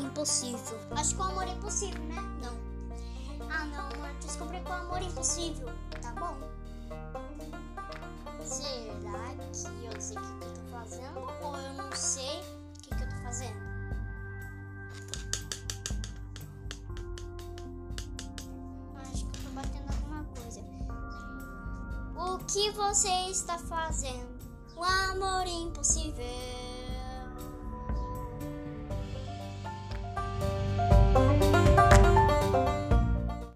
impossível. Acho que o amor é possível, né? Não. Ah, não, amor. Descobri que o amor é impossível. Tá bom? Será que eu sei o que, que eu tô fazendo ou eu não sei o que, que eu tô fazendo? Acho que eu tô batendo alguma coisa. O que você está fazendo? O amor é impossível.